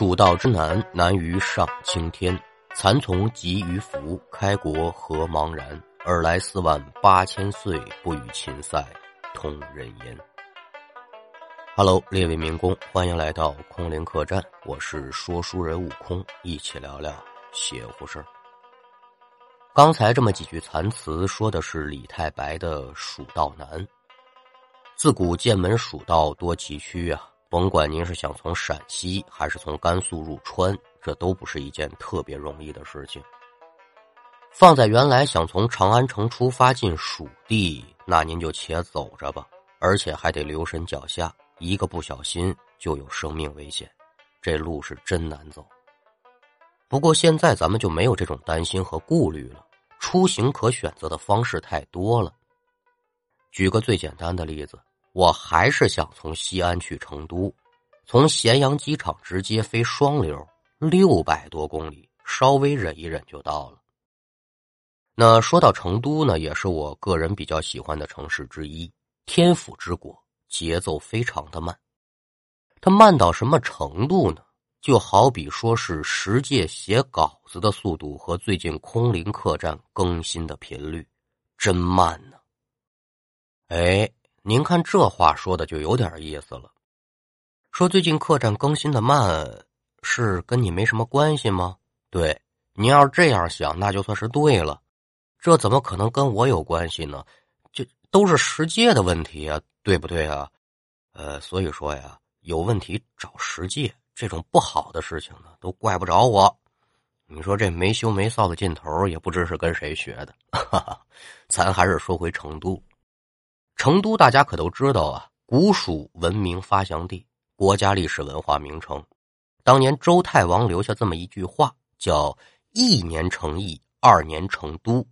蜀道之难，难于上青天。蚕丛及鱼凫，开国何茫然？尔来四万八千岁，不与秦塞同人烟。Hello，列位民工，欢迎来到空灵客栈，我是说书人悟空，一起聊聊邪乎事儿。刚才这么几句残词，说的是李太白的蜀道难。自古剑门蜀道多崎岖啊。甭管您是想从陕西还是从甘肃入川，这都不是一件特别容易的事情。放在原来想从长安城出发进蜀地，那您就且走着吧，而且还得留神脚下，一个不小心就有生命危险，这路是真难走。不过现在咱们就没有这种担心和顾虑了，出行可选择的方式太多了。举个最简单的例子。我还是想从西安去成都，从咸阳机场直接飞双流，六百多公里，稍微忍一忍就到了。那说到成都呢，也是我个人比较喜欢的城市之一，天府之国，节奏非常的慢。它慢到什么程度呢？就好比说是十届写稿子的速度和最近空灵客栈更新的频率，真慢呢。哎。您看这话说的就有点意思了，说最近客栈更新的慢，是跟你没什么关系吗？对，您要是这样想，那就算是对了。这怎么可能跟我有关系呢？这都是世界的问题啊，对不对啊？呃，所以说呀，有问题找世界，这种不好的事情呢，都怪不着我。你说这没羞没臊的劲头，也不知是跟谁学的。哈哈，咱还是说回成都。成都，大家可都知道啊，古蜀文明发祥地，国家历史文化名城。当年周太王留下这么一句话，叫“一年成邑，二年成都”。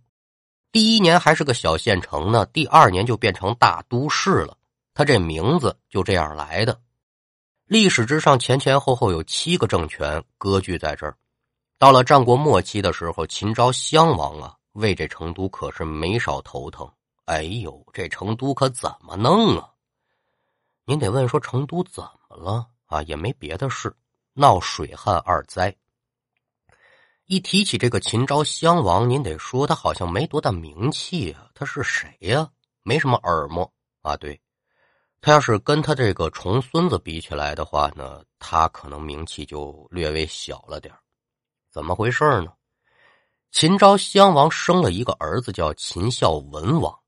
第一年还是个小县城呢，第二年就变成大都市了。他这名字就这样来的。历史之上前前后后有七个政权割据在这儿。到了战国末期的时候，秦昭襄王啊，为这成都可是没少头疼。哎呦，这成都可怎么弄啊？您得问说成都怎么了啊？也没别的事，闹水旱二灾。一提起这个秦昭襄王，您得说他好像没多大名气啊。他是谁呀？没什么耳目啊。对，他要是跟他这个重孙子比起来的话呢，他可能名气就略微小了点怎么回事呢？秦昭襄王生了一个儿子，叫秦孝文王。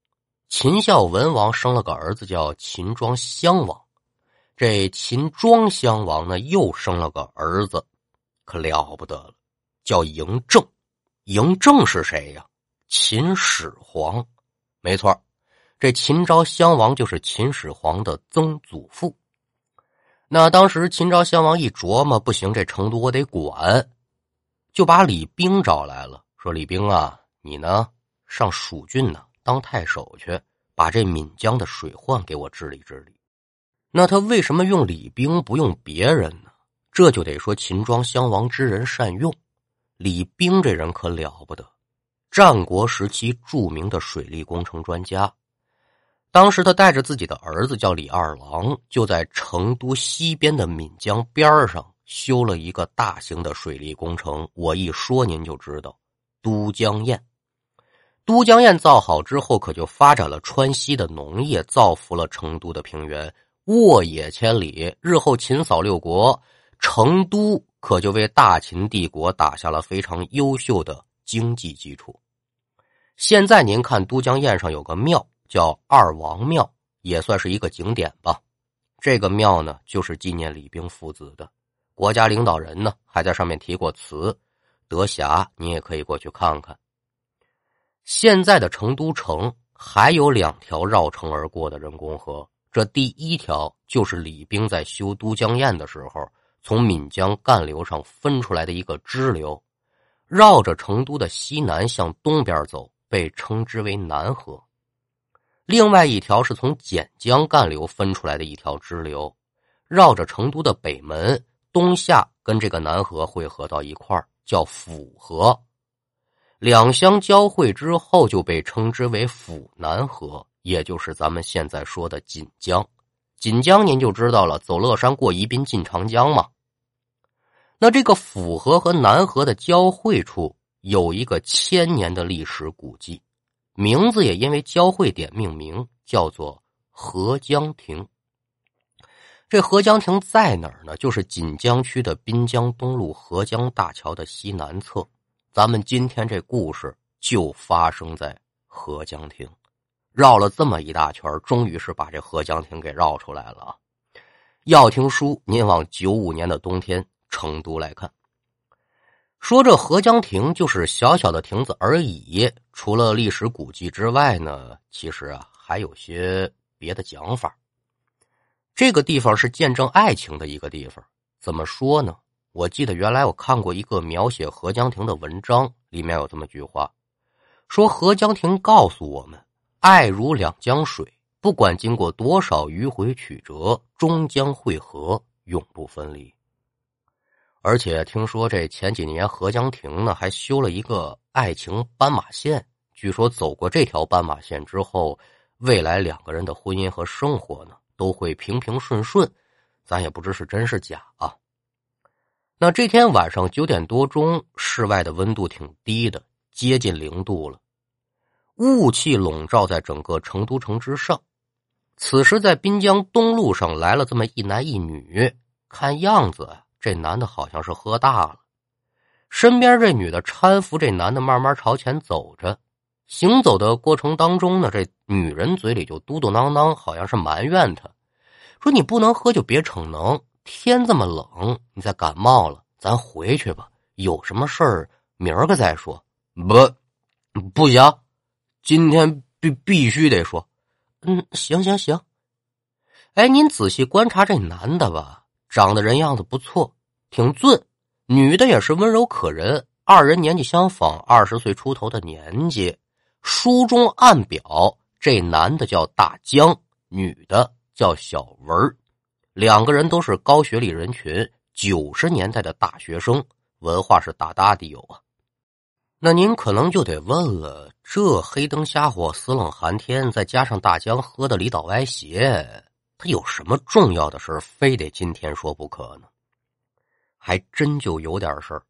秦孝文王生了个儿子，叫秦庄襄王。这秦庄襄王呢，又生了个儿子，可了不得了，叫嬴政。嬴政是谁呀？秦始皇。没错，这秦昭襄王就是秦始皇的曾祖父。那当时秦昭襄王一琢磨，不行，这成都我得管，就把李冰找来了，说：“李冰啊，你呢，上蜀郡呢。”当太守去，把这岷江的水患给我治理治理。那他为什么用李冰不用别人呢？这就得说秦庄襄王之人善用。李冰这人可了不得，战国时期著名的水利工程专家。当时他带着自己的儿子叫李二郎，就在成都西边的岷江边上修了一个大型的水利工程。我一说您就知道，都江堰。都江堰造好之后，可就发展了川西的农业，造福了成都的平原，沃野千里。日后秦扫六国，成都可就为大秦帝国打下了非常优秀的经济基础。现在您看都江堰上有个庙，叫二王庙，也算是一个景点吧。这个庙呢，就是纪念李冰父子的。国家领导人呢，还在上面题过词。德霞，你也可以过去看看。现在的成都城还有两条绕城而过的人工河，这第一条就是李冰在修都江堰的时候，从岷江干流上分出来的一个支流，绕着成都的西南向东边走，被称之为南河。另外一条是从简江干流分出来的一条支流，绕着成都的北门东下，跟这个南河汇合到一块叫府河。两相交汇之后，就被称之为府南河，也就是咱们现在说的锦江。锦江您就知道了，走乐山过宜宾进长江嘛。那这个府河和南河的交汇处有一个千年的历史古迹，名字也因为交汇点命名，叫做合江亭。这合江亭在哪儿呢？就是锦江区的滨江东路合江大桥的西南侧。咱们今天这故事就发生在合江亭。绕了这么一大圈，终于是把这合江亭给绕出来了啊。要听书，您往九五年的冬天。成都来看，说这合江亭就是小小的亭子而已。除了历史古迹之外呢，其实啊还有些别的讲法。这个地方是见证爱情的一个地方。怎么说呢？我记得原来我看过一个描写合江亭的文章，里面有这么句话：说合江亭告诉我们，爱如两江水，不管经过多少迂回曲折，终将汇合，永不分离。而且听说这前几年合江亭呢还修了一个爱情斑马线，据说走过这条斑马线之后，未来两个人的婚姻和生活呢都会平平顺顺，咱也不知是真是假啊。那这天晚上九点多钟，室外的温度挺低的，接近零度了，雾气笼罩在整个成都城之上。此时在滨江东路上来了这么一男一女，看样子。这男的好像是喝大了，身边这女的搀扶这男的慢慢朝前走着。行走的过程当中呢，这女人嘴里就嘟嘟囔囔，好像是埋怨他，说：“你不能喝就别逞能，天这么冷，你再感冒了，咱回去吧。有什么事儿明儿个再说。”不，不行，今天必必须得说。嗯，行行行。哎，您仔细观察这男的吧。长得人样子不错，挺俊，女的也是温柔可人，二人年纪相仿，二十岁出头的年纪。书中暗表，这男的叫大江，女的叫小文两个人都是高学历人群，九十年代的大学生，文化是大大的有啊。那您可能就得问了，这黑灯瞎火、死冷寒天，再加上大江喝的离倒歪斜。他有什么重要的事非得今天说不可呢？还真就有点事儿。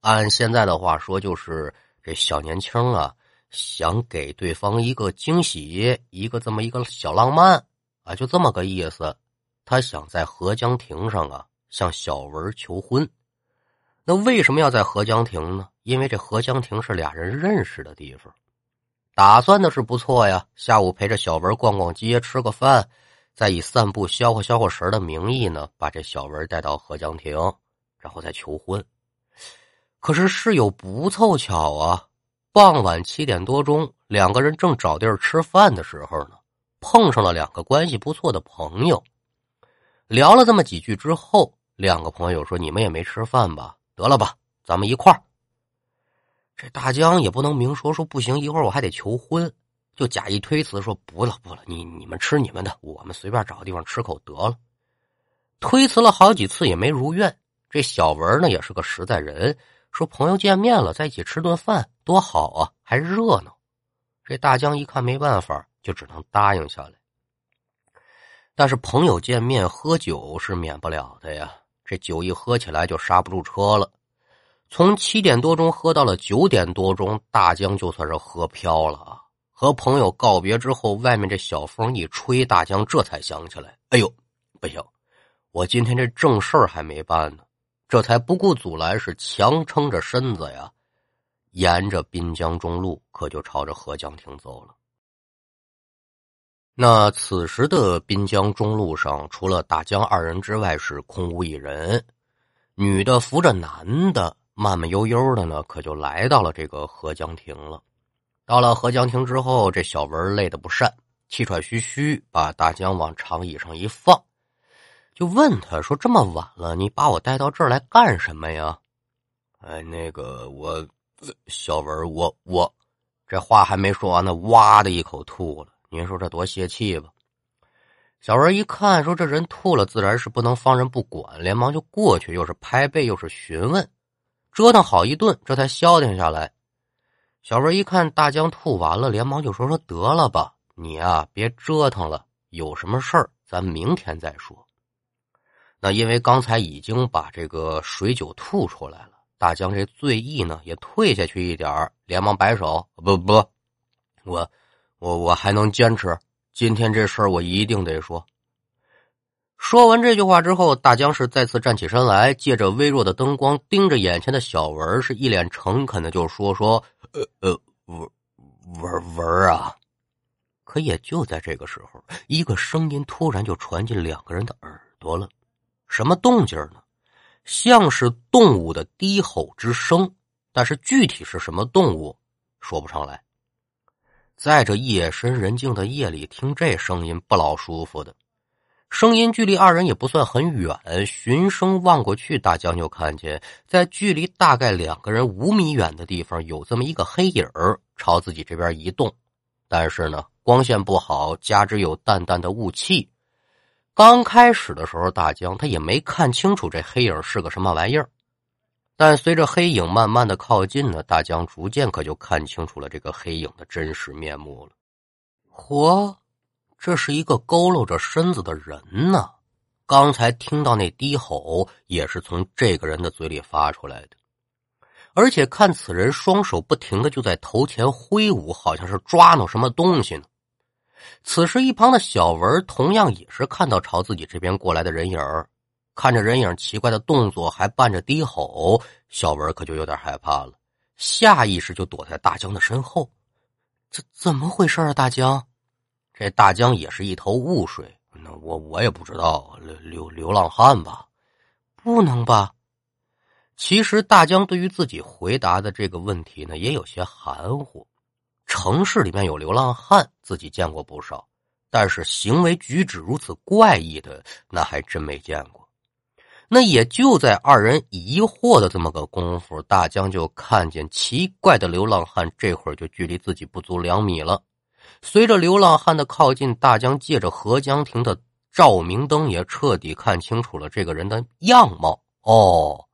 按现在的话说，就是这小年轻啊，想给对方一个惊喜，一个这么一个小浪漫啊，就这么个意思。他想在合江亭上啊向小文求婚。那为什么要在合江亭呢？因为这合江亭是俩人认识的地方。打算的是不错呀，下午陪着小文逛逛街，吃个饭。再以散步消化消化神的名义呢，把这小文带到合江亭，然后再求婚。可是事有不凑巧啊，傍晚七点多钟，两个人正找地儿吃饭的时候呢，碰上了两个关系不错的朋友。聊了这么几句之后，两个朋友说：“你们也没吃饭吧？得了吧，咱们一块儿。”这大江也不能明说，说不行，一会儿我还得求婚。就假意推辞说：“不了不了，你你们吃你们的，我们随便找个地方吃口得了。”推辞了好几次也没如愿。这小文呢也是个实在人，说朋友见面了，在一起吃顿饭多好啊，还热闹。这大江一看没办法，就只能答应下来。但是朋友见面喝酒是免不了的呀，这酒一喝起来就刹不住车了。从七点多钟喝到了九点多钟，大江就算是喝飘了啊。和朋友告别之后，外面这小风一吹，大江这才想起来：“哎呦，不行，我今天这正事儿还没办呢。”这才不顾阻拦，是强撑着身子呀，沿着滨江中路，可就朝着合江亭走了。那此时的滨江中路上，除了大江二人之外，是空无一人。女的扶着男的，慢慢悠悠的呢，可就来到了这个合江亭了。到了合江亭之后，这小文累得不善，气喘吁吁，把大江往长椅上一放，就问他说：“这么晚了，你把我带到这儿来干什么呀？”哎，那个我，小文，我我，这话还没说完呢，哇的一口吐了。您说这多泄气吧？小文一看，说这人吐了，自然是不能放任不管，连忙就过去，又是拍背，又是询问，折腾好一顿，这才消停下来。小文一看大江吐完了，连忙就说：“说得了吧，你啊别折腾了，有什么事儿咱明天再说。”那因为刚才已经把这个水酒吐出来了，大江这醉意呢也退下去一点连忙摆手：“不不，我我我还能坚持。今天这事儿我一定得说。”说完这句话之后，大江是再次站起身来，借着微弱的灯光，盯着眼前的小文，是一脸诚恳的就说：“说，呃呃，文文文啊！”可也就在这个时候，一个声音突然就传进两个人的耳朵了。什么动静呢？像是动物的低吼之声，但是具体是什么动物，说不上来。在这夜深人静的夜里，听这声音不老舒服的。声音距离二人也不算很远，循声望过去，大江就看见，在距离大概两个人五米远的地方，有这么一个黑影儿朝自己这边移动。但是呢，光线不好，加之有淡淡的雾气，刚开始的时候，大江他也没看清楚这黑影是个什么玩意儿。但随着黑影慢慢的靠近呢，大江逐渐可就看清楚了这个黑影的真实面目了。嚯！这是一个佝偻着身子的人呢，刚才听到那低吼也是从这个人的嘴里发出来的，而且看此人双手不停的就在头前挥舞，好像是抓挠什么东西呢。此时一旁的小文同样也是看到朝自己这边过来的人影看着人影奇怪的动作，还伴着低吼，小文可就有点害怕了，下意识就躲在大江的身后。怎怎么回事啊，大江？这大江也是一头雾水，那我我也不知道，流流流浪汉吧？不能吧？其实大江对于自己回答的这个问题呢，也有些含糊。城市里面有流浪汉，自己见过不少，但是行为举止如此怪异的，那还真没见过。那也就在二人疑惑的这么个功夫，大江就看见奇怪的流浪汉，这会儿就距离自己不足两米了。随着流浪汉的靠近，大江借着合江亭的照明灯，也彻底看清楚了这个人的样貌。哦，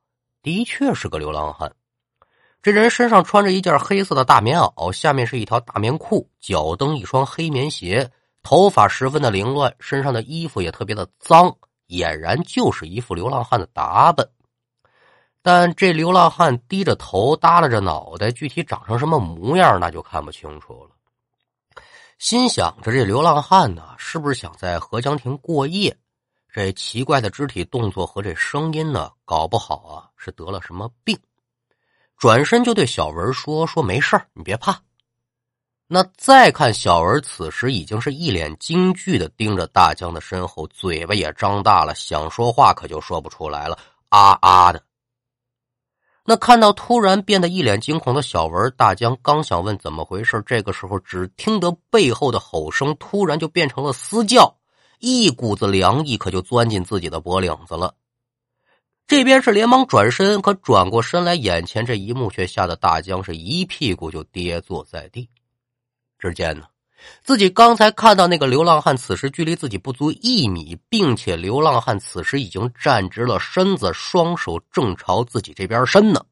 的确是个流浪汉。这人身上穿着一件黑色的大棉袄，下面是一条大棉裤，脚蹬一双黑棉鞋，头发十分的凌乱，身上的衣服也特别的脏，俨然就是一副流浪汉的打扮。但这流浪汉低着头，耷拉着脑袋，具体长成什么模样，那就看不清楚了。心想着这流浪汉呢，是不是想在合江亭过夜？这奇怪的肢体动作和这声音呢，搞不好啊是得了什么病。转身就对小文说：“说没事你别怕。”那再看小文，此时已经是一脸惊惧的盯着大江的身后，嘴巴也张大了，想说话可就说不出来了，啊啊的。那看到突然变得一脸惊恐的小文，大江刚想问怎么回事，这个时候只听得背后的吼声突然就变成了嘶叫，一股子凉意可就钻进自己的脖领子了。这边是连忙转身，可转过身来，眼前这一幕却吓得大江是一屁股就跌坐在地。只见呢。自己刚才看到那个流浪汉，此时距离自己不足一米，并且流浪汉此时已经站直了身子，双手正朝自己这边伸呢。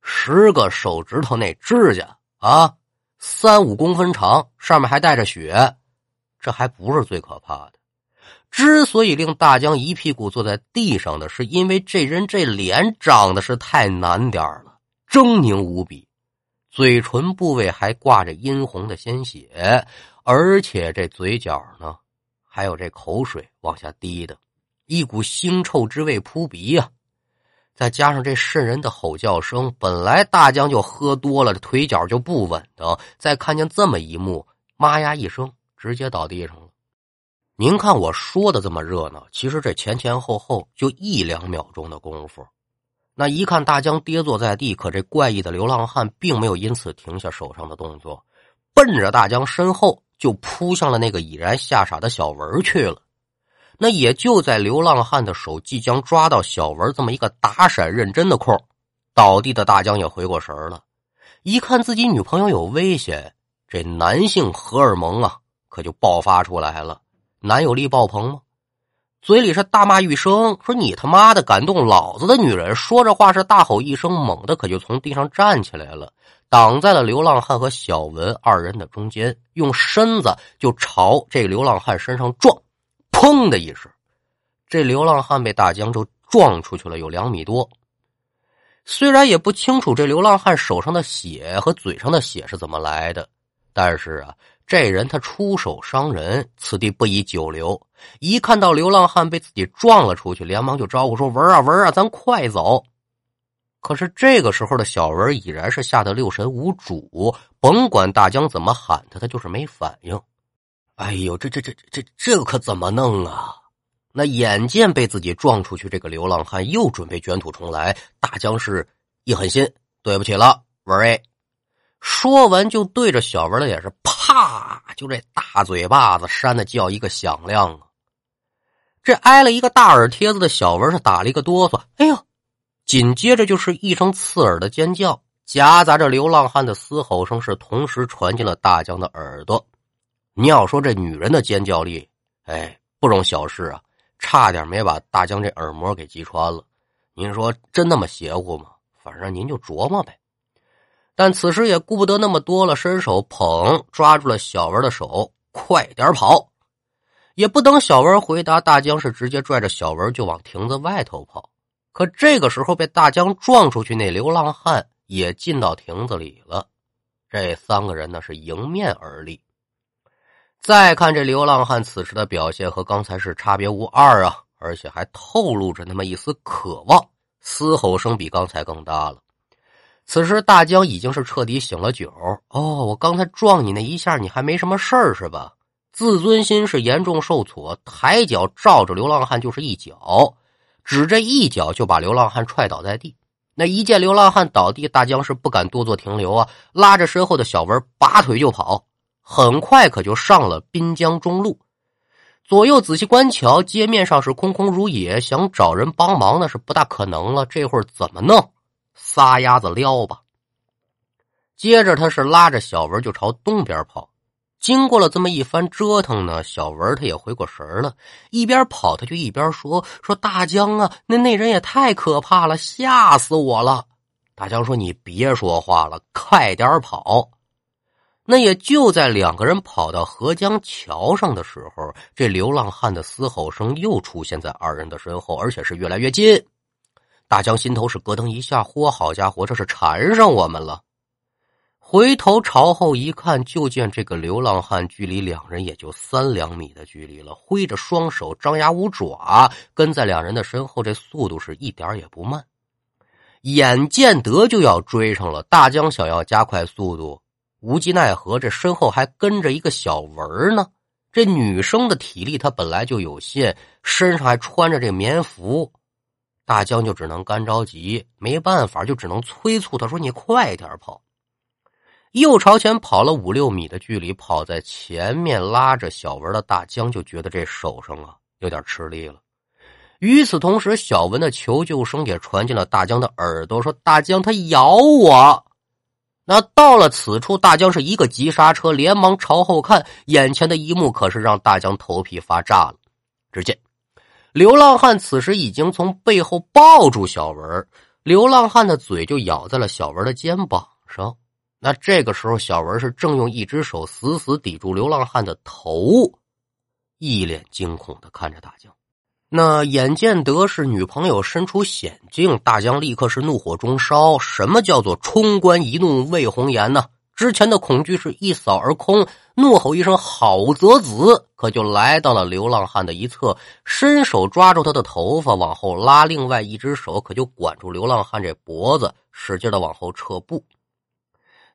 十个手指头那指甲啊，三五公分长，上面还带着血。这还不是最可怕的。之所以令大江一屁股坐在地上的是，因为这人这脸长得是太难点了，狰狞无比。嘴唇部位还挂着殷红的鲜血，而且这嘴角呢，还有这口水往下滴的，一股腥臭之味扑鼻呀！再加上这渗人的吼叫声，本来大江就喝多了，这腿脚就不稳的，再看见这么一幕，妈呀一声，直接倒地上了。您看我说的这么热闹，其实这前前后后就一两秒钟的功夫。那一看大江跌坐在地，可这怪异的流浪汉并没有因此停下手上的动作，奔着大江身后就扑向了那个已然吓傻的小文去了。那也就在流浪汉的手即将抓到小文这么一个打闪认真的空，倒地的大江也回过神了，一看自己女朋友有危险，这男性荷尔蒙啊可就爆发出来了，男友力爆棚吗？嘴里是大骂一声，说：“你他妈的敢动老子的女人！”说着话是大吼一声，猛的可就从地上站起来了，挡在了流浪汉和小文二人的中间，用身子就朝这流浪汉身上撞，砰的一声，这流浪汉被大江就撞出去了，有两米多。虽然也不清楚这流浪汉手上的血和嘴上的血是怎么来的，但是啊，这人他出手伤人，此地不宜久留。一看到流浪汉被自己撞了出去，连忙就招呼说：“文啊文啊，咱快走！”可是这个时候的小文已然是吓得六神无主，甭管大江怎么喊他，他就是没反应。哎呦，这这这这这可怎么弄啊？那眼见被自己撞出去，这个流浪汉又准备卷土重来。大江是一狠心，对不起了，文儿。说完就对着小文的脸是啪，就这大嘴巴子扇的叫一个响亮啊！这挨了一个大耳贴子的小文是打了一个哆嗦，哎呦！紧接着就是一声刺耳的尖叫，夹杂着流浪汉的嘶吼声，是同时传进了大江的耳朵。你要说这女人的尖叫力，哎，不容小视啊。差点没把大江这耳膜给击穿了，您说真那么邪乎吗？反正您就琢磨呗。但此时也顾不得那么多了，伸手捧抓住了小文的手，快点跑！也不等小文回答，大江是直接拽着小文就往亭子外头跑。可这个时候被大江撞出去，那流浪汉也进到亭子里了。这三个人呢是迎面而立。再看这流浪汉此时的表现和刚才是差别无二啊，而且还透露着那么一丝渴望，嘶吼声比刚才更大了。此时大江已经是彻底醒了酒哦，我刚才撞你那一下，你还没什么事儿是吧？自尊心是严重受挫，抬脚照着流浪汉就是一脚，只这一脚就把流浪汉踹倒在地。那一见流浪汉倒地，大江是不敢多做停留啊，拉着身后的小文拔腿就跑。很快可就上了滨江中路，左右仔细观瞧，街面上是空空如也，想找人帮忙那是不大可能了。这会儿怎么弄？撒丫子撩吧！接着他是拉着小文就朝东边跑。经过了这么一番折腾呢，小文他也回过神了，一边跑他就一边说：“说大江啊，那那人也太可怕了，吓死我了！”大江说：“你别说话了，快点跑。”那也就在两个人跑到河江桥上的时候，这流浪汉的嘶吼声又出现在二人的身后，而且是越来越近。大江心头是咯噔一下，嚯，好家伙，这是缠上我们了！回头朝后一看，就见这个流浪汉距离两人也就三两米的距离了，挥着双手，张牙舞爪，跟在两人的身后，这速度是一点也不慢。眼见得就要追上了，大江想要加快速度。无计奈何，这身后还跟着一个小文呢。这女生的体力她本来就有限，身上还穿着这棉服，大江就只能干着急，没办法，就只能催促他说：“你快点跑！”又朝前跑了五六米的距离，跑在前面拉着小文的大江就觉得这手上啊有点吃力了。与此同时，小文的求救声也传进了大江的耳朵，说：“大江，他咬我。”那到了此处，大江是一个急刹车，连忙朝后看，眼前的一幕可是让大江头皮发炸了。只见流浪汉此时已经从背后抱住小文，流浪汉的嘴就咬在了小文的肩膀上。那这个时候，小文是正用一只手死死抵住流浪汉的头，一脸惊恐的看着大江。那眼见得是女朋友身处险境，大江立刻是怒火中烧。什么叫做冲冠一怒为红颜呢？之前的恐惧是一扫而空，怒吼一声“好泽子”，可就来到了流浪汉的一侧，伸手抓住他的头发往后拉，另外一只手可就管住流浪汉这脖子，使劲的往后撤步。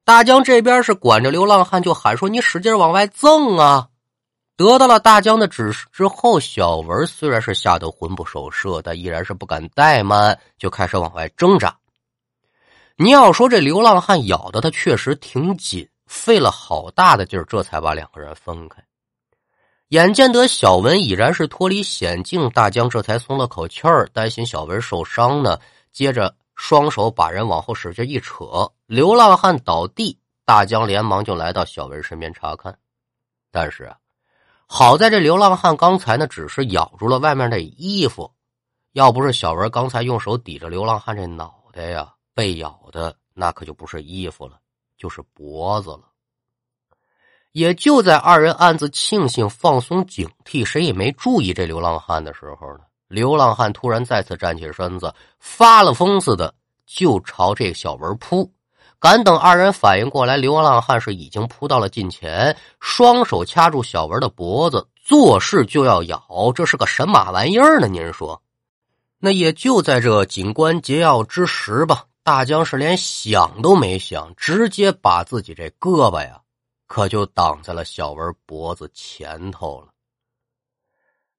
大江这边是管着流浪汉，就喊说：“你使劲往外赠啊！”得到了大江的指示之后，小文虽然是吓得魂不守舍，但依然是不敢怠慢，就开始往外挣扎。你要说这流浪汉咬的他确实挺紧，费了好大的劲儿，这才把两个人分开。眼见得小文已然是脱离险境，大江这才松了口气儿，担心小文受伤呢。接着双手把人往后使劲一扯，流浪汉倒地，大江连忙就来到小文身边查看，但是啊。好在这流浪汉刚才呢，只是咬住了外面的衣服，要不是小文刚才用手抵着流浪汉这脑袋呀，被咬的那可就不是衣服了，就是脖子了。也就在二人暗自庆幸、放松警惕，谁也没注意这流浪汉的时候呢，流浪汉突然再次站起身子，发了疯似的就朝这小文扑。赶等二人反应过来，流浪汉是已经扑到了近前，双手掐住小文的脖子，作势就要咬。这是个神马玩意儿呢？您说？那也就在这警官解药之时吧。大江是连想都没想，直接把自己这胳膊呀，可就挡在了小文脖子前头了。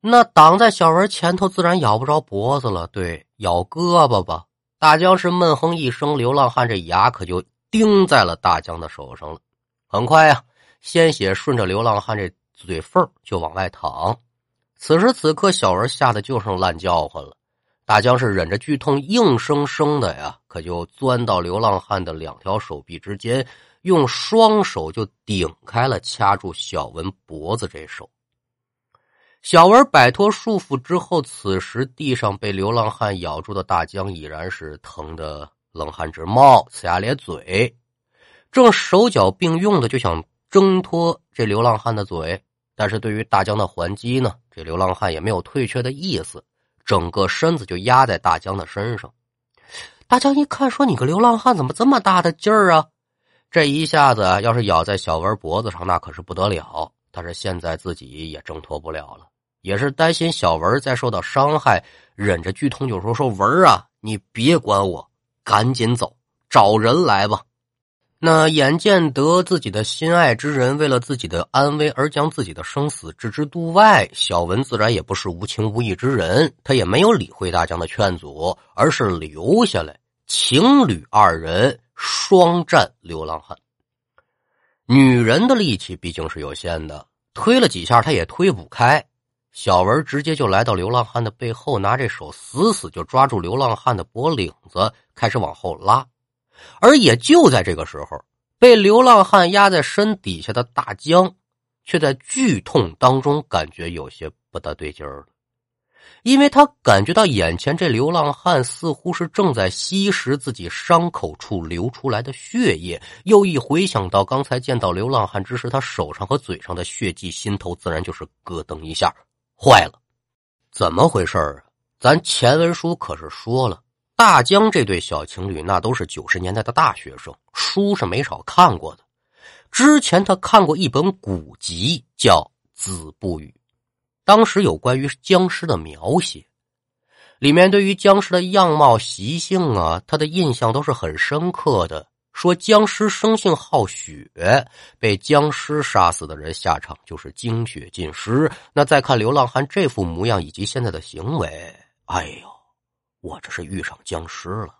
那挡在小文前头，自然咬不着脖子了。对，咬胳膊吧。大江是闷哼一声，流浪汉这牙可就钉在了大江的手上了。很快呀，鲜血顺着流浪汉这嘴缝就往外淌。此时此刻，小文吓得就剩烂叫唤了。大江是忍着剧痛，硬生生的呀，可就钻到流浪汉的两条手臂之间，用双手就顶开了掐住小文脖子这手。小文摆脱束缚之后，此时地上被流浪汉咬住的大江已然是疼得冷汗直冒，呲牙咧嘴，正手脚并用的就想挣脱这流浪汉的嘴，但是对于大江的还击呢，这流浪汉也没有退却的意思。整个身子就压在大江的身上，大江一看，说：“你个流浪汉，怎么这么大的劲儿啊？这一下子要是咬在小文脖子上，那可是不得了。但是现在自己也挣脱不了了，也是担心小文再受到伤害，忍着剧痛就说：‘说文啊，你别管我，赶紧走，找人来吧。’”那眼见得自己的心爱之人为了自己的安危而将自己的生死置之度外，小文自然也不是无情无义之人，他也没有理会大江的劝阻，而是留下来，情侣二人双战流浪汉。女人的力气毕竟是有限的，推了几下他也推不开，小文直接就来到流浪汉的背后，拿这手死死就抓住流浪汉的脖领子，开始往后拉。而也就在这个时候，被流浪汉压在身底下的大江，却在剧痛当中感觉有些不大对劲儿了，因为他感觉到眼前这流浪汉似乎是正在吸食自己伤口处流出来的血液。又一回想到刚才见到流浪汉之时，他手上和嘴上的血迹，心头自然就是咯噔一下，坏了，怎么回事啊？咱前文书可是说了。大江这对小情侣，那都是九十年代的大学生，书是没少看过的。之前他看过一本古籍，叫《子不语》，当时有关于僵尸的描写，里面对于僵尸的样貌、习性啊，他的印象都是很深刻的。说僵尸生性好血，被僵尸杀死的人下场就是精血尽失。那再看流浪汉这副模样以及现在的行为，哎呦！我这是遇上僵尸了，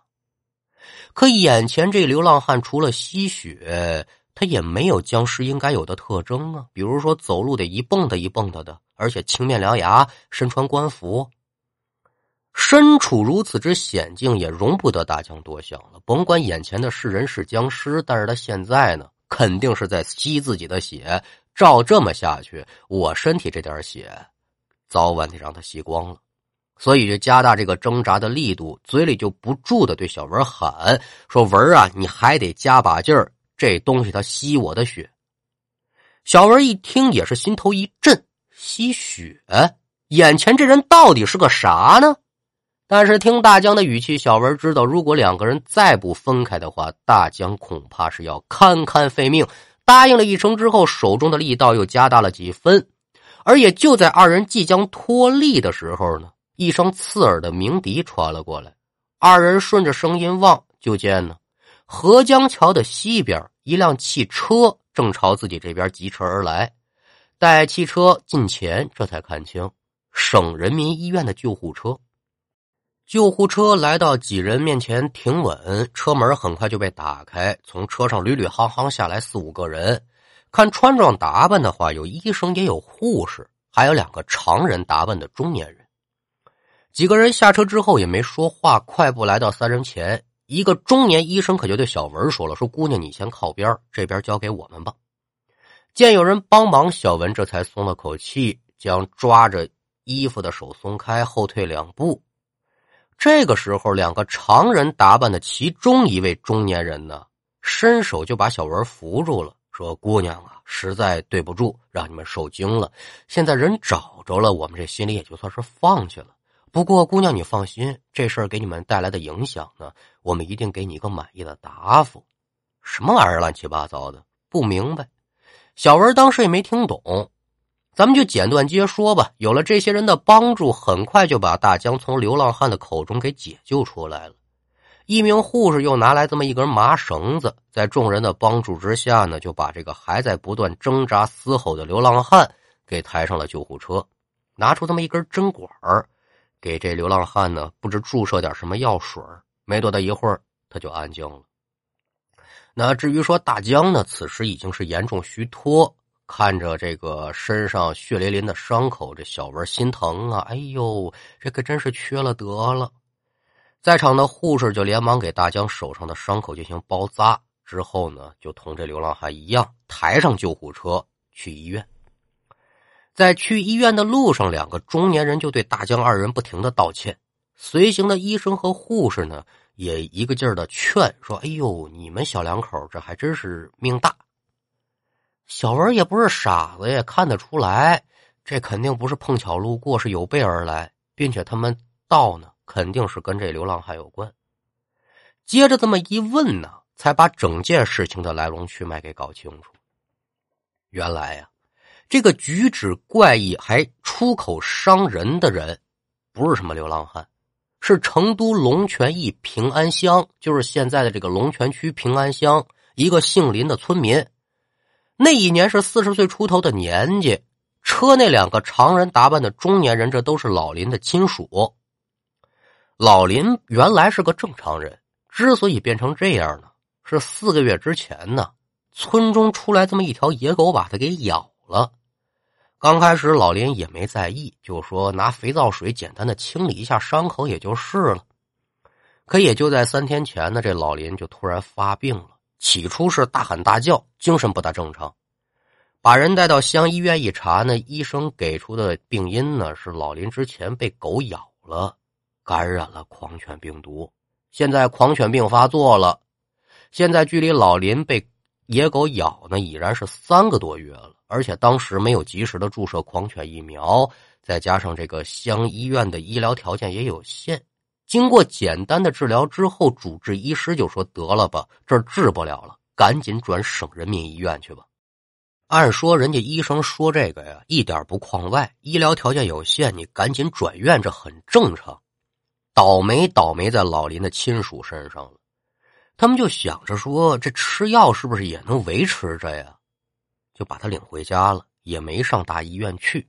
可眼前这流浪汉除了吸血，他也没有僵尸应该有的特征啊。比如说走路得一蹦跶一蹦跶的，而且青面獠牙，身穿官服。身处如此之险境，也容不得大江多想了。甭管眼前的是人是僵尸，但是他现在呢，肯定是在吸自己的血。照这么下去，我身体这点血，早晚得让他吸光了。所以就加大这个挣扎的力度，嘴里就不住的对小文喊说：“文啊，你还得加把劲儿，这东西它吸我的血。”小文一听也是心头一震，吸血？眼前这人到底是个啥呢？但是听大江的语气，小文知道，如果两个人再不分开的话，大江恐怕是要堪堪废命。答应了一声之后，手中的力道又加大了几分。而也就在二人即将脱力的时候呢。一声刺耳的鸣笛传了过来，二人顺着声音望，就见呢，河江桥的西边，一辆汽车正朝自己这边疾驰而来。待汽车近前，这才看清，省人民医院的救护车。救护车来到几人面前停稳，车门很快就被打开，从车上屡屡行行下来四五个人。看穿装打扮的话，有医生，也有护士，还有两个常人打扮的中年人。几个人下车之后也没说话，快步来到三人前。一个中年医生可就对小文说了：“说姑娘，你先靠边，这边交给我们吧。”见有人帮忙，小文这才松了口气，将抓着衣服的手松开，后退两步。这个时候，两个常人打扮的其中一位中年人呢，伸手就把小文扶住了，说：“姑娘啊，实在对不住，让你们受惊了。现在人找着了，我们这心里也就算是放下了。”不过姑娘你放心，这事儿给你们带来的影响呢，我们一定给你一个满意的答复。什么玩意儿乱七八糟的，不明白。小文当时也没听懂。咱们就简短接说吧。有了这些人的帮助，很快就把大江从流浪汉的口中给解救出来了。一名护士又拿来这么一根麻绳子，在众人的帮助之下呢，就把这个还在不断挣扎嘶吼的流浪汉给抬上了救护车。拿出这么一根针管给这流浪汉呢，不知注射点什么药水没多大一会儿，他就安静了。那至于说大江呢，此时已经是严重虚脱。看着这个身上血淋淋的伤口，这小文心疼啊！哎呦，这可真是缺了德了。在场的护士就连忙给大江手上的伤口进行包扎，之后呢，就同这流浪汉一样抬上救护车去医院。在去医院的路上，两个中年人就对大江二人不停的道歉。随行的医生和护士呢，也一个劲儿的劝说：“哎呦，你们小两口这还真是命大。”小文也不是傻子呀，看得出来，这肯定不是碰巧路过，是有备而来，并且他们到呢，肯定是跟这流浪汉有关。接着这么一问呢，才把整件事情的来龙去脉给搞清楚。原来呀，这个举止怪异还出口伤人的人，不是什么流浪汉，是成都龙泉驿平安乡，就是现在的这个龙泉区平安乡一个姓林的村民。那一年是四十岁出头的年纪，车那两个常人打扮的中年人，这都是老林的亲属。老林原来是个正常人，之所以变成这样呢，是四个月之前呢，村中出来这么一条野狗，把他给咬了。刚开始老林也没在意，就说拿肥皂水简单的清理一下伤口也就是了。可也就在三天前呢，这老林就突然发病了。起初是大喊大叫，精神不大正常，把人带到乡医院一查呢，医生给出的病因呢是老林之前被狗咬了，感染了狂犬病毒，现在狂犬病发作了，现在距离老林被野狗咬呢已然是三个多月了，而且当时没有及时的注射狂犬疫苗，再加上这个乡医院的医疗条件也有限。经过简单的治疗之后，主治医师就说：“得了吧，这治不了了，赶紧转省人民医院去吧。”按说人家医生说这个呀，一点不框外，医疗条件有限，你赶紧转院，这很正常。倒霉倒霉在老林的亲属身上了，他们就想着说：“这吃药是不是也能维持着呀？”就把他领回家了，也没上大医院去。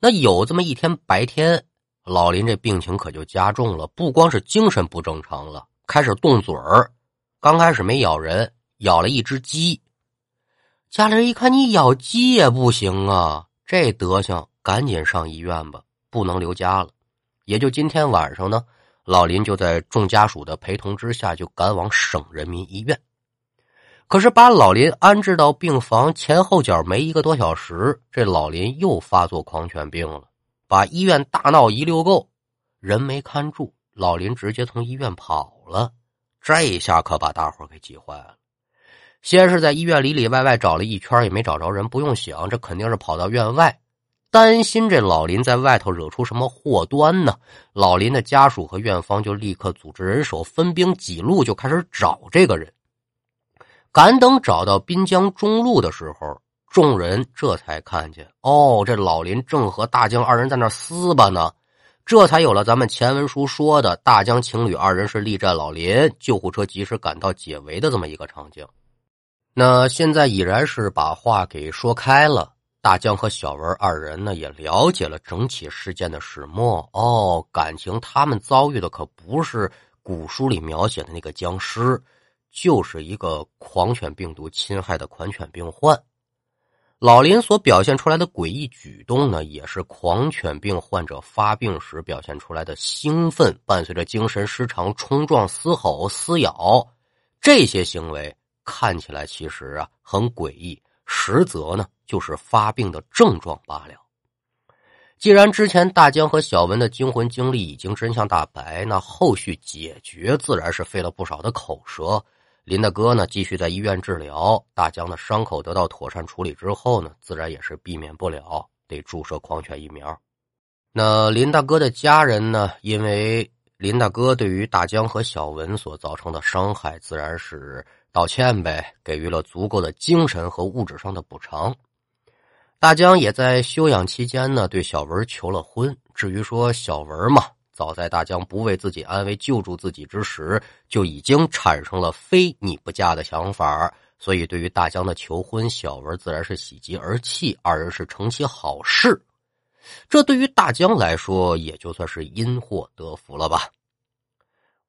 那有这么一天白天。老林这病情可就加重了，不光是精神不正常了，开始动嘴儿。刚开始没咬人，咬了一只鸡。家里人一看你咬鸡也不行啊，这德行赶紧上医院吧，不能留家了。也就今天晚上呢，老林就在众家属的陪同之下，就赶往省人民医院。可是把老林安置到病房前后脚没一个多小时，这老林又发作狂犬病了。把医院大闹一溜够，人没看住，老林直接从医院跑了。这一下可把大伙给急坏了。先是在医院里里外外找了一圈，也没找着人。不用想，这肯定是跑到院外，担心这老林在外头惹出什么祸端呢。老林的家属和院方就立刻组织人手，分兵几路就开始找这个人。赶等找到滨江中路的时候。众人这才看见，哦，这老林正和大江二人在那撕巴呢，这才有了咱们前文书说的大江情侣二人是力战老林，救护车及时赶到解围的这么一个场景。那现在已然是把话给说开了，大江和小文二人呢也了解了整起事件的始末。哦，感情他们遭遇的可不是古书里描写的那个僵尸，就是一个狂犬病毒侵害的狂犬病患。老林所表现出来的诡异举动呢，也是狂犬病患者发病时表现出来的兴奋，伴随着精神失常、冲撞、嘶吼、撕咬，这些行为看起来其实啊很诡异，实则呢就是发病的症状罢了。既然之前大江和小文的惊魂经历已经真相大白，那后续解决自然是费了不少的口舌。林大哥呢，继续在医院治疗。大江的伤口得到妥善处理之后呢，自然也是避免不了得注射狂犬疫苗。那林大哥的家人呢？因为林大哥对于大江和小文所造成的伤害，自然是道歉呗，给予了足够的精神和物质上的补偿。大江也在休养期间呢，对小文求了婚。至于说小文嘛，早在大江不为自己安危、救助自己之时，就已经产生了非你不嫁的想法。所以，对于大江的求婚，小文自然是喜极而泣，二人是成其好事。这对于大江来说，也就算是因祸得福了吧。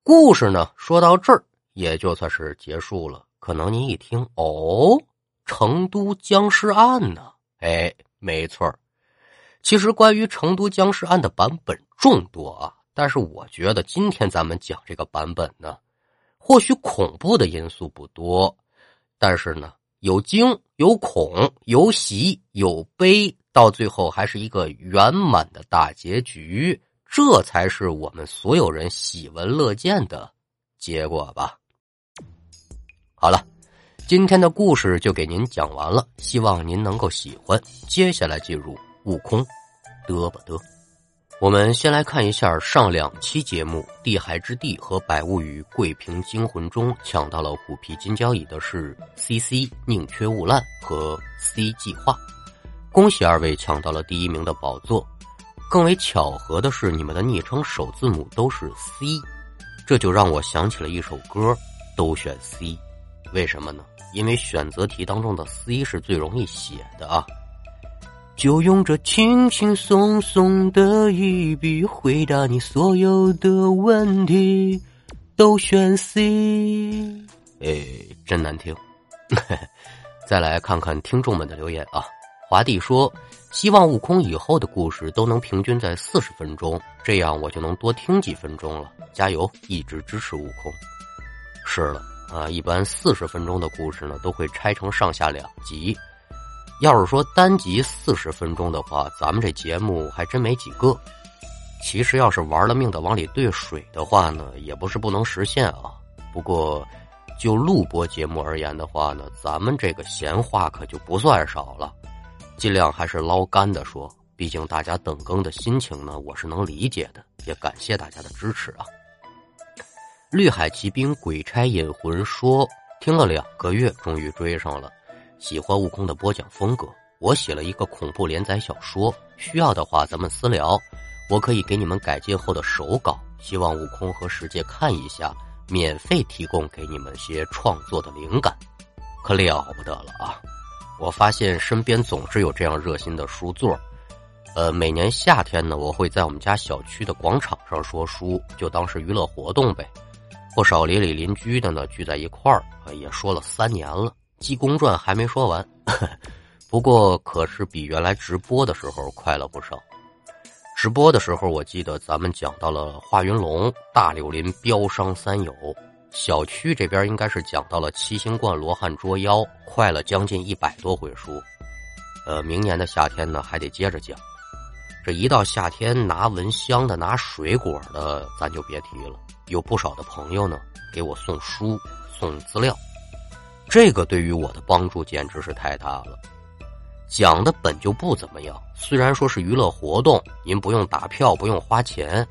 故事呢，说到这儿也就算是结束了。可能您一听，哦，成都僵尸案呢？哎，没错其实关于成都僵尸案的版本众多啊，但是我觉得今天咱们讲这个版本呢，或许恐怖的因素不多，但是呢，有惊有恐有喜有悲。到最后还是一个圆满的大结局，这才是我们所有人喜闻乐见的结果吧。好了，今天的故事就给您讲完了，希望您能够喜欢。接下来进入悟空，嘚吧嘚。我们先来看一下上两期节目《地海之地》和《百物语桂平惊魂》中抢到了虎皮金交椅的是 C C 宁缺毋滥和 C 计划。恭喜二位抢到了第一名的宝座，更为巧合的是，你们的昵称首字母都是 C，这就让我想起了一首歌，都选 C，为什么呢？因为选择题当中的 C 是最容易写的啊。就用这轻轻松松的一笔回答你所有的问题，都选 C，哎，真难听。再来看看听众们的留言啊。华帝说：“希望悟空以后的故事都能平均在四十分钟，这样我就能多听几分钟了。加油，一直支持悟空。”是了啊，一般四十分钟的故事呢，都会拆成上下两集。要是说单集四十分钟的话，咱们这节目还真没几个。其实要是玩了命的往里兑水的话呢，也不是不能实现啊。不过，就录播节目而言的话呢，咱们这个闲话可就不算少了。尽量还是捞干的说，毕竟大家等更的心情呢，我是能理解的，也感谢大家的支持啊。绿海骑兵鬼差引魂说，听了两个月，终于追上了，喜欢悟空的播讲风格。我写了一个恐怖连载小说，需要的话咱们私聊，我可以给你们改进后的手稿，希望悟空和世界看一下，免费提供给你们些创作的灵感，可了不得了啊！我发现身边总是有这样热心的书座，呃，每年夏天呢，我会在我们家小区的广场上说书，就当是娱乐活动呗。不少邻里邻居的呢聚在一块儿，也说了三年了，《济公传》还没说完，不过可是比原来直播的时候快了不少。直播的时候，我记得咱们讲到了华云龙、大柳林镖商三友。小区这边应该是讲到了七星观罗汉捉妖，快了将近一百多回书。呃，明年的夏天呢还得接着讲。这一到夏天，拿蚊香的、拿水果的，咱就别提了。有不少的朋友呢给我送书、送资料，这个对于我的帮助简直是太大了。讲的本就不怎么样，虽然说是娱乐活动，您不用打票，不用花钱，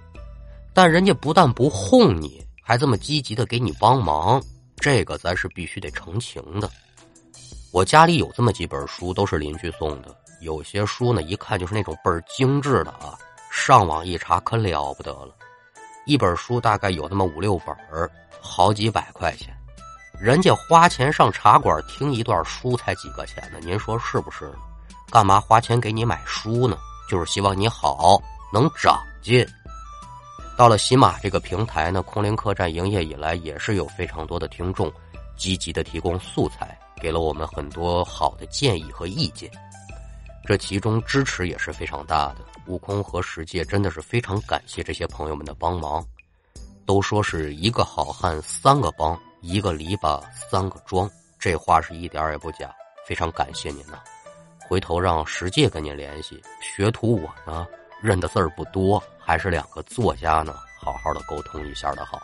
但人家不但不哄你。还这么积极的给你帮忙，这个咱是必须得澄清的。我家里有这么几本书，都是邻居送的。有些书呢，一看就是那种倍儿精致的啊，上网一查可了不得了。一本书大概有那么五六本好几百块钱。人家花钱上茶馆听一段书才几个钱呢？您说是不是？干嘛花钱给你买书呢？就是希望你好，能长进。到了喜马这个平台呢，空灵客栈营业以来，也是有非常多的听众积极的提供素材，给了我们很多好的建议和意见。这其中支持也是非常大的。悟空和十界真的是非常感谢这些朋友们的帮忙。都说是一个好汉三个帮，一个篱笆三个桩，这话是一点也不假。非常感谢您呐！回头让石界跟您联系，学徒我呢。认的字儿不多，还是两个作家呢，好好的沟通一下的好。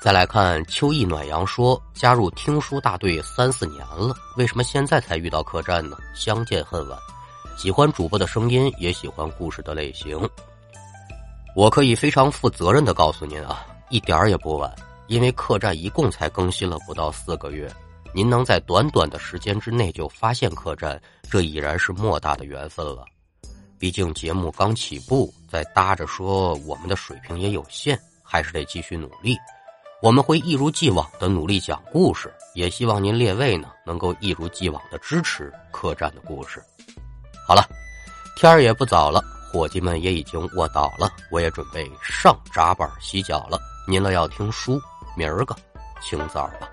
再来看秋意暖阳说，加入听书大队三四年了，为什么现在才遇到客栈呢？相见恨晚，喜欢主播的声音，也喜欢故事的类型。我可以非常负责任的告诉您啊，一点儿也不晚，因为客栈一共才更新了不到四个月，您能在短短的时间之内就发现客栈，这已然是莫大的缘分了。毕竟节目刚起步，再搭着说我们的水平也有限，还是得继续努力。我们会一如既往的努力讲故事，也希望您列位呢能够一如既往的支持客栈的故事。好了，天儿也不早了，伙计们也已经卧倒了，我也准备上闸板洗脚了。您了要听书，明儿个清早吧。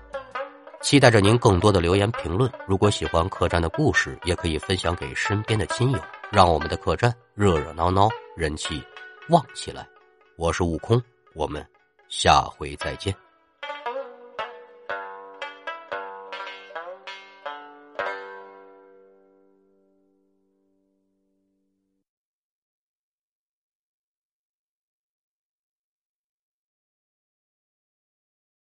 期待着您更多的留言评论。如果喜欢客栈的故事，也可以分享给身边的亲友，让我们的客栈热热闹闹，人气旺起来。我是悟空，我们。下回再见。